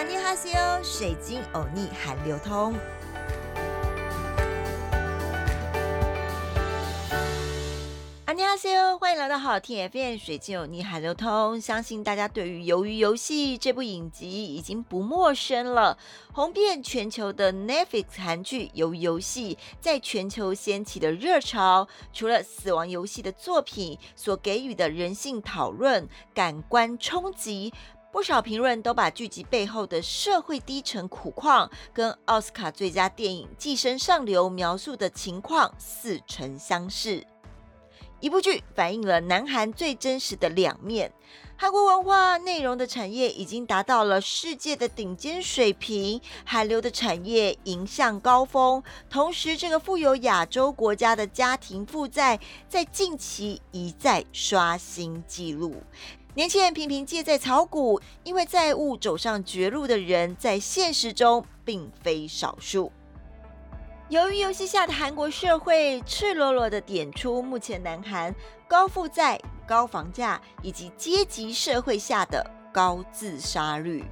安尼哈西欧，水晶欧尼韩流通。安尼哈西欧，欢迎来到好听 FM 水晶欧尼韩流通。相信大家对于《鱿鱼游戏》这部影集已经不陌生了。红遍全球的 Netflix 韩剧《鱿鱼游戏》在全球掀起的热潮，除了死亡游戏的作品所给予的人性讨论、感官冲击。不少评论都把剧集背后的社会低沉苦况，跟奥斯卡最佳电影《寄生上流》描述的情况似曾相识。一部剧反映了南韩最真实的两面。韩国文化内容的产业已经达到了世界的顶尖水平，韩流的产业迎向高峰。同时，这个富有亚洲国家的家庭负债在近期一再刷新纪录。年轻人频频借债炒股，因为债务走上绝路的人，在现实中并非少数。由于游戏下的韩国社会，赤裸裸的点出目前南韩高负债、高房价以及阶级社会下的高自杀率。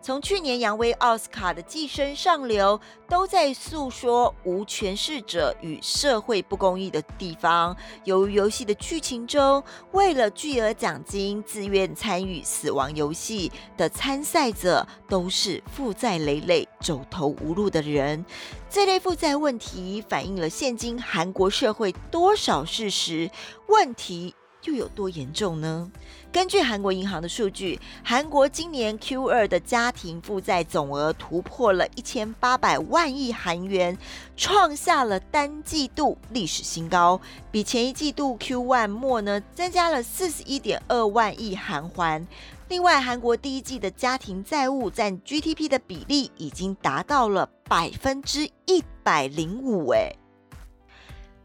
从去年扬威奥斯卡的《寄生上流》，都在诉说无权势者与社会不公义的地方。由于游戏的剧情中，为了巨额奖金自愿参与死亡游戏的参赛者，都是负债累累、走投无路的人。这类负债问题反映了现今韩国社会多少事实问题。又有多严重呢？根据韩国银行的数据，韩国今年 Q 二的家庭负债总额突破了一千八百万亿韩元，创下了单季度历史新高，比前一季度 Q one 末呢增加了四十一点二万亿韩元。另外，韩国第一季的家庭债务占 GDP 的比例已经达到了百分之一百零五，哎。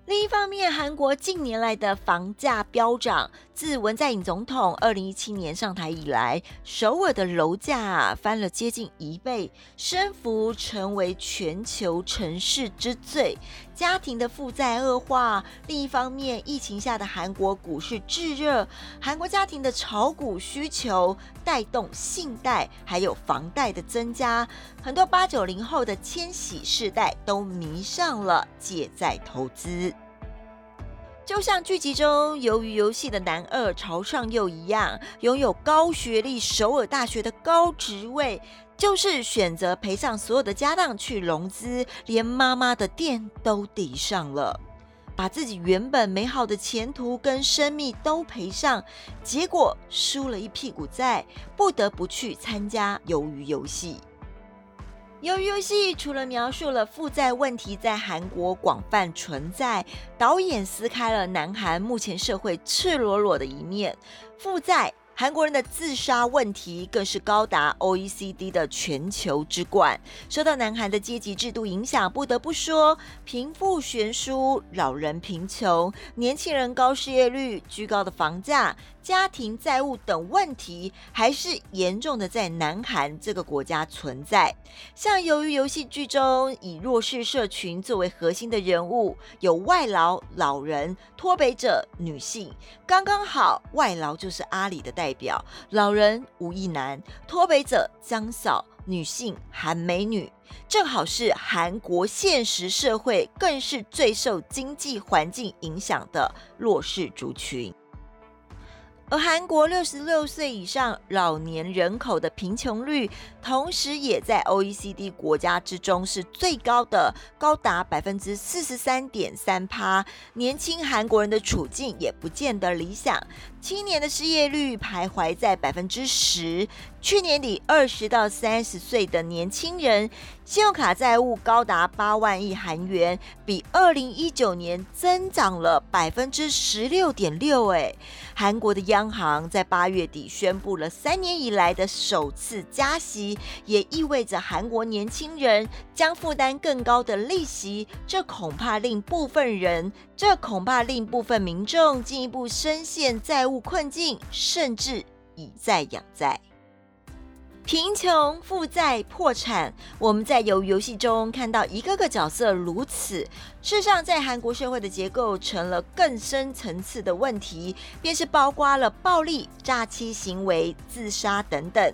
另一方面，韩国近年来的房价飙涨。自文在寅总统二零一七年上台以来，首尔的楼价翻了接近一倍，升幅成为全球城市之最。家庭的负债恶化，另一方面，疫情下的韩国股市炙热，韩国家庭的炒股需求带动信贷还有房贷的增加，很多八九零后的千禧世代都迷上了借债投资。就像剧集中鱿鱼游戏的男二朝上佑一样，拥有高学历首尔大学的高职位，就是选择赔上所有的家当去融资，连妈妈的店都抵上了，把自己原本美好的前途跟生命都赔上，结果输了一屁股债，不得不去参加鱿鱼游戏。由于游戏除了描述了负债问题在韩国广泛存在，导演撕开了南韩目前社会赤裸裸的一面，负债。韩国人的自杀问题更是高达 OECD 的全球之冠。受到南韩的阶级制度影响，不得不说，贫富悬殊、老人贫穷、年轻人高失业率、居高的房价、家庭债务等问题，还是严重的在南韩这个国家存在。像由于游戏剧中以弱势社群作为核心的人物，有外劳、老人、脱北者、女性，刚刚好，外劳就是阿里的代。表老人吴亦男，脱北者江嫂，女性韩美女，正好是韩国现实社会，更是最受经济环境影响的弱势族群。而韩国六十六岁以上老年人口的贫穷率，同时也在 OECD 国家之中是最高的，高达百分之四十三点三趴。年轻韩国人的处境也不见得理想，青年的失业率徘徊在百分之十。去年底，二十到三十岁的年轻人信用卡债务高达八万亿韩元，比二零一九年增长了百分之十六点六。哎，韩国的央行在八月底宣布了三年以来的首次加息，也意味着韩国年轻人将负担更高的利息。这恐怕令部分人，这恐怕令部分民众进一步深陷债务困境，甚至以债养债。贫穷、负债、破产，我们在游游戏中看到一个个角色如此。事实上，在韩国社会的结构成了更深层次的问题，便是包括了暴力、诈欺行为、自杀等等。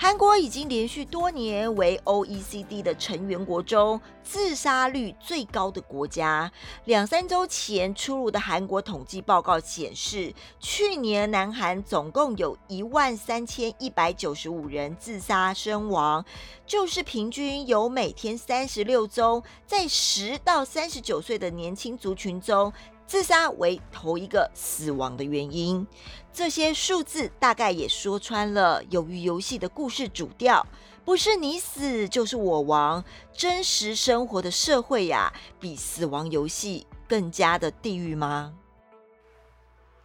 韩国已经连续多年为 OECD 的成员国中自杀率最高的国家。两三周前出炉的韩国统计报告显示，去年南韩总共有一万三千一百九十五人自杀身亡，就是平均有每天三十六宗，在十到三十九岁的年轻族群中。自杀为头一个死亡的原因，这些数字大概也说穿了鱿鱼游戏的故事主调：不是你死就是我亡。真实生活的社会呀，比死亡游戏更加的地狱吗？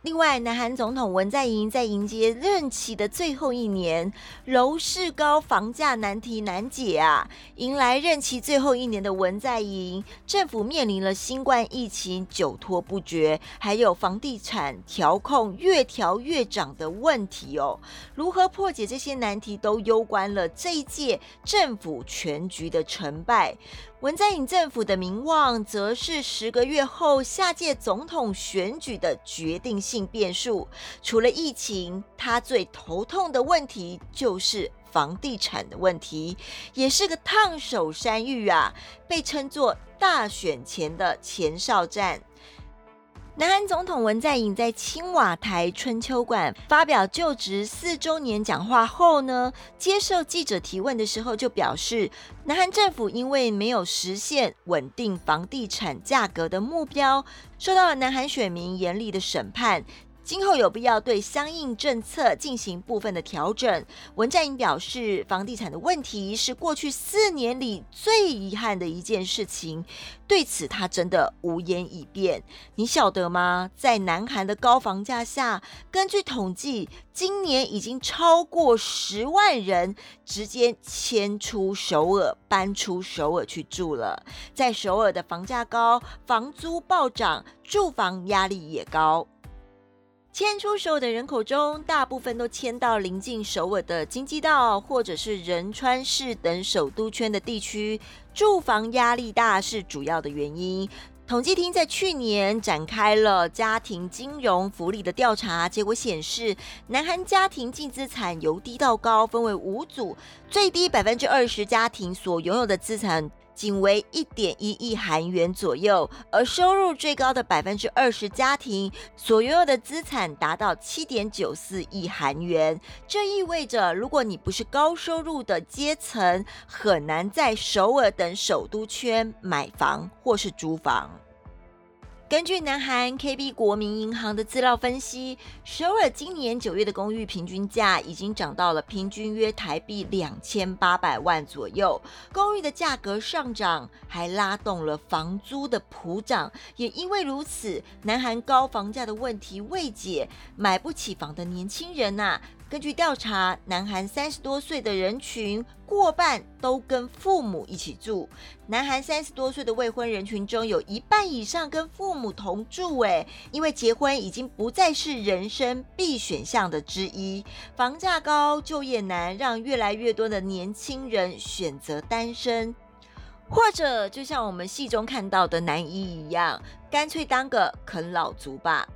另外，南韩总统文在寅在迎接任期的最后一年，楼市高、房价难题难解啊！迎来任期最后一年的文在寅，政府面临了新冠疫情久拖不决，还有房地产调控越调越涨的问题哦。如何破解这些难题，都攸关了这一届政府全局的成败。文在寅政府的名望，则是十个月后下届总统选举的决定性变数。除了疫情，他最头痛的问题就是房地产的问题，也是个烫手山芋啊，被称作大选前的前哨战。南韩总统文在寅在青瓦台春秋馆发表就职四周年讲话后呢，接受记者提问的时候就表示，南韩政府因为没有实现稳定房地产价格的目标，受到了南韩选民严厉的审判。今后有必要对相应政策进行部分的调整。文在寅表示，房地产的问题是过去四年里最遗憾的一件事情，对此他真的无言以辩。你晓得吗？在南韩的高房价下，根据统计，今年已经超过十万人直接迁出首尔，搬出首尔去住了。在首尔的房价高，房租暴涨，住房压力也高。迁出首尔的人口中，大部分都迁到临近首尔的京畿道或者是仁川市等首都圈的地区，住房压力大是主要的原因。统计厅在去年展开了家庭金融福利的调查，结果显示，南韩家庭净资产由低到高分为五组，最低百分之二十家庭所拥有的资产。仅为一点一亿韩元左右，而收入最高的百分之二十家庭所拥有的资产达到七点九四亿韩元。这意味着，如果你不是高收入的阶层，很难在首尔等首都圈买房或是租房。根据南韩 KB 国民银行的资料分析，首尔今年九月的公寓平均价已经涨到了平均约台币两千八百万左右。公寓的价格上涨，还拉动了房租的普涨。也因为如此，南韩高房价的问题未解，买不起房的年轻人呐。根据调查，南韩三十多岁的人群过半都跟父母一起住。南韩三十多岁的未婚人群中有一半以上跟父母同住，哎，因为结婚已经不再是人生必选项的之一。房价高、就业难，让越来越多的年轻人选择单身，或者就像我们戏中看到的男一一样，干脆当个啃老族吧。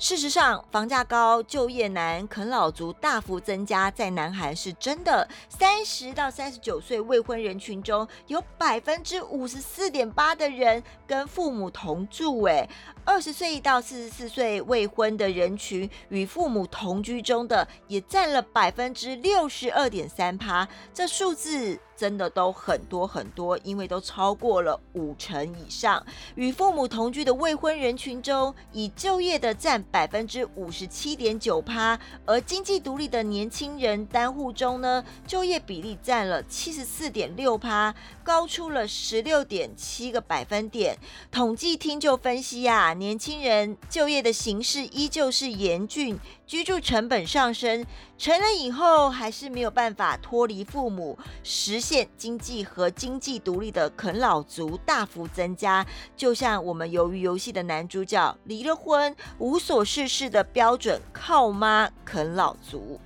事实上，房价高、就业难、啃老族大幅增加，在南韩是真的。三十到三十九岁未婚人群中有百分之五十四点八的人跟父母同住，诶，二十岁到四十四岁未婚的人群与父母同居中的也占了百分之六十二点三趴，这数字。真的都很多很多，因为都超过了五成以上。与父母同居的未婚人群中，以就业的占百分之五十七点九趴，而经济独立的年轻人单户中呢，就业比例占了七十四点六趴，高出了十六点七个百分点。统计厅就分析啊，年轻人就业的形势依旧是严峻。居住成本上升，成人以后还是没有办法脱离父母，实现经济和经济独立的啃老族大幅增加。就像我们鱿鱼游戏的男主角离了婚、无所事事的标准靠妈啃老族。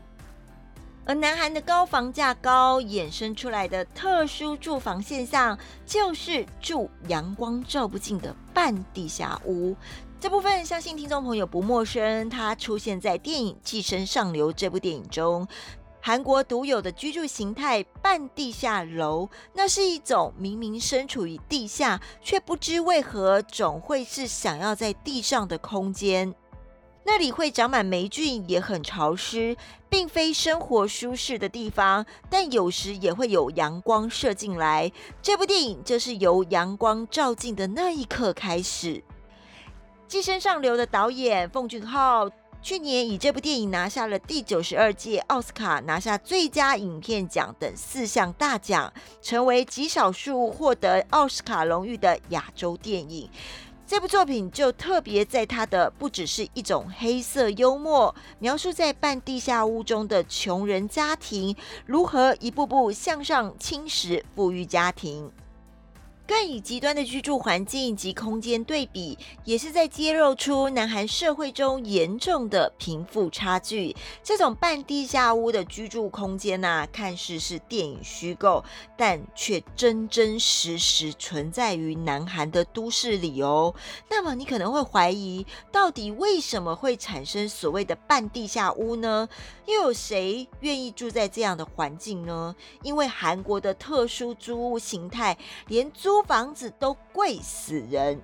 而南韩的高房价高衍生出来的特殊住房现象，就是住阳光照不进的半地下屋。这部分相信听众朋友不陌生，它出现在电影《寄生上流》这部电影中。韩国独有的居住形态——半地下楼，那是一种明明身处于地下，却不知为何总会是想要在地上的空间。那里会长满霉菌，也很潮湿，并非生活舒适的地方。但有时也会有阳光射进来。这部电影就是由阳光照进的那一刻开始。《寄生上流》的导演奉俊昊。去年以这部电影拿下了第九十二届奥斯卡拿下最佳影片奖等四项大奖，成为极少数获得奥斯卡荣誉的亚洲电影。这部作品就特别在它的不只是一种黑色幽默，描述在半地下屋中的穷人家庭如何一步步向上侵蚀富裕家庭。更以极端的居住环境及空间对比，也是在揭露出南韩社会中严重的贫富差距。这种半地下屋的居住空间呐，看似是电影虚构，但却真真实实存在于南韩的都市里哦。那么你可能会怀疑，到底为什么会产生所谓的半地下屋呢？又有谁愿意住在这样的环境呢？因为韩国的特殊租屋形态，连租租房子都贵死人。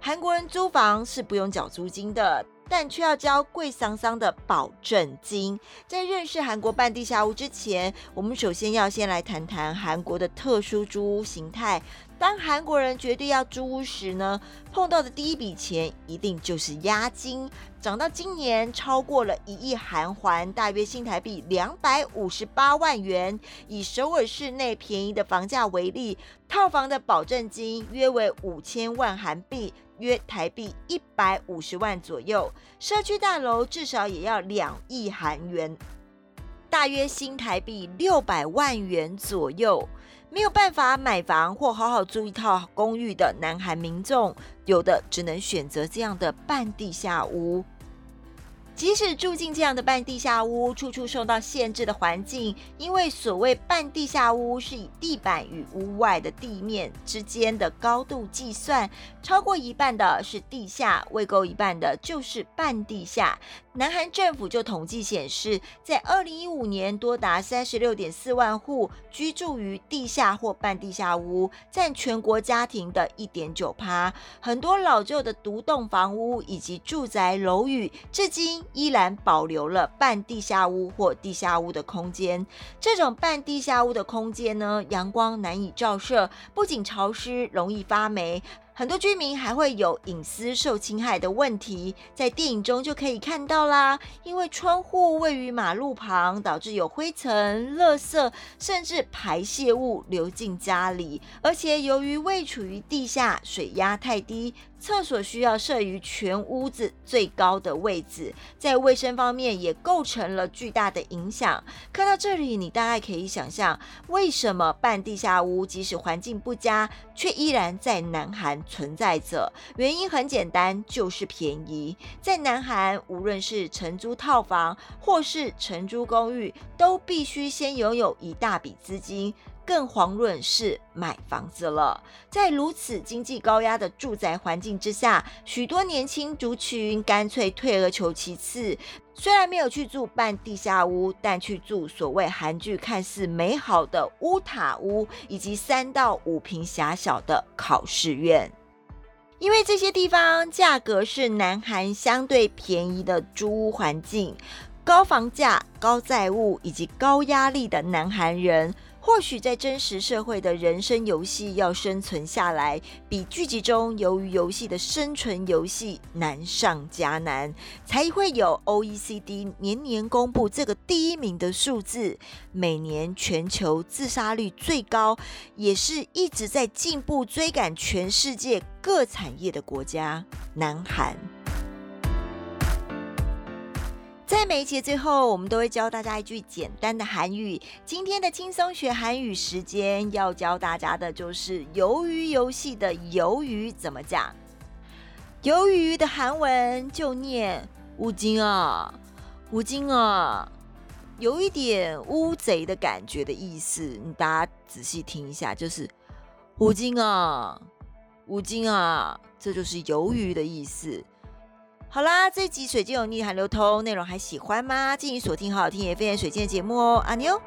韩国人租房是不用缴租金的，但却要交贵桑桑的保证金。在认识韩国半地下屋之前，我们首先要先来谈谈韩国的特殊租屋形态。当韩国人决定要租屋时呢，碰到的第一笔钱一定就是押金，涨到今年超过了一亿韩元，大约新台币两百五十八万元。以首尔市内便宜的房价为例，套房的保证金约为五千万韩币，约台币一百五十万左右。社区大楼至少也要两亿韩元，大约新台币六百万元左右。没有办法买房或好好租一套公寓的南韩民众，有的只能选择这样的半地下屋。即使住进这样的半地下屋，处处受到限制的环境，因为所谓半地下屋是以地板与屋外的地面之间的高度计算，超过一半的是地下，未够一半的就是半地下。南韩政府就统计显示，在二零一五年，多达三十六点四万户居住于地下或半地下屋，占全国家庭的一点九趴。很多老旧的独栋房屋以及住宅楼宇，至今。依然保留了半地下屋或地下屋的空间。这种半地下屋的空间呢，阳光难以照射，不仅潮湿，容易发霉。很多居民还会有隐私受侵害的问题，在电影中就可以看到啦。因为窗户位于马路旁，导致有灰尘、垃圾甚至排泄物流进家里。而且由于位处于地下，水压太低，厕所需要设于全屋子最高的位置，在卫生方面也构成了巨大的影响。看到这里，你大概可以想象，为什么半地下屋即使环境不佳，却依然在南韩。存在着原因很简单，就是便宜。在南韩，无论是承租套房或是承租公寓，都必须先拥有一大笔资金，更遑论是买房子了。在如此经济高压的住宅环境之下，许多年轻族群干脆退而求其次，虽然没有去住半地下屋，但去住所谓韩剧看似美好的乌塔屋，以及三到五平狭小的考试院。因为这些地方价格是南韩相对便宜的租屋环境，高房价、高债务以及高压力的南韩人。或许在真实社会的人生游戏要生存下来，比剧集中由于游戏的生存游戏难上加难，才会有 O E C D 年年公布这个第一名的数字。每年全球自杀率最高，也是一直在进步追赶全世界各产业的国家——南韩。在每一节最后，我们都会教大家一句简单的韩语。今天的轻松学韩语时间要教大家的就是鱿鱼游戏的鱿鱼怎么讲。鱿鱼的韩文就念乌金啊，乌金啊，有一点乌贼的感觉的意思。你大家仔细听一下，就是乌金啊，乌金啊，这就是鱿鱼的意思。好啦，这一集水晶有逆寒流通内容还喜欢吗？敬请锁定好好听也非常水晶的节目哦，阿妞。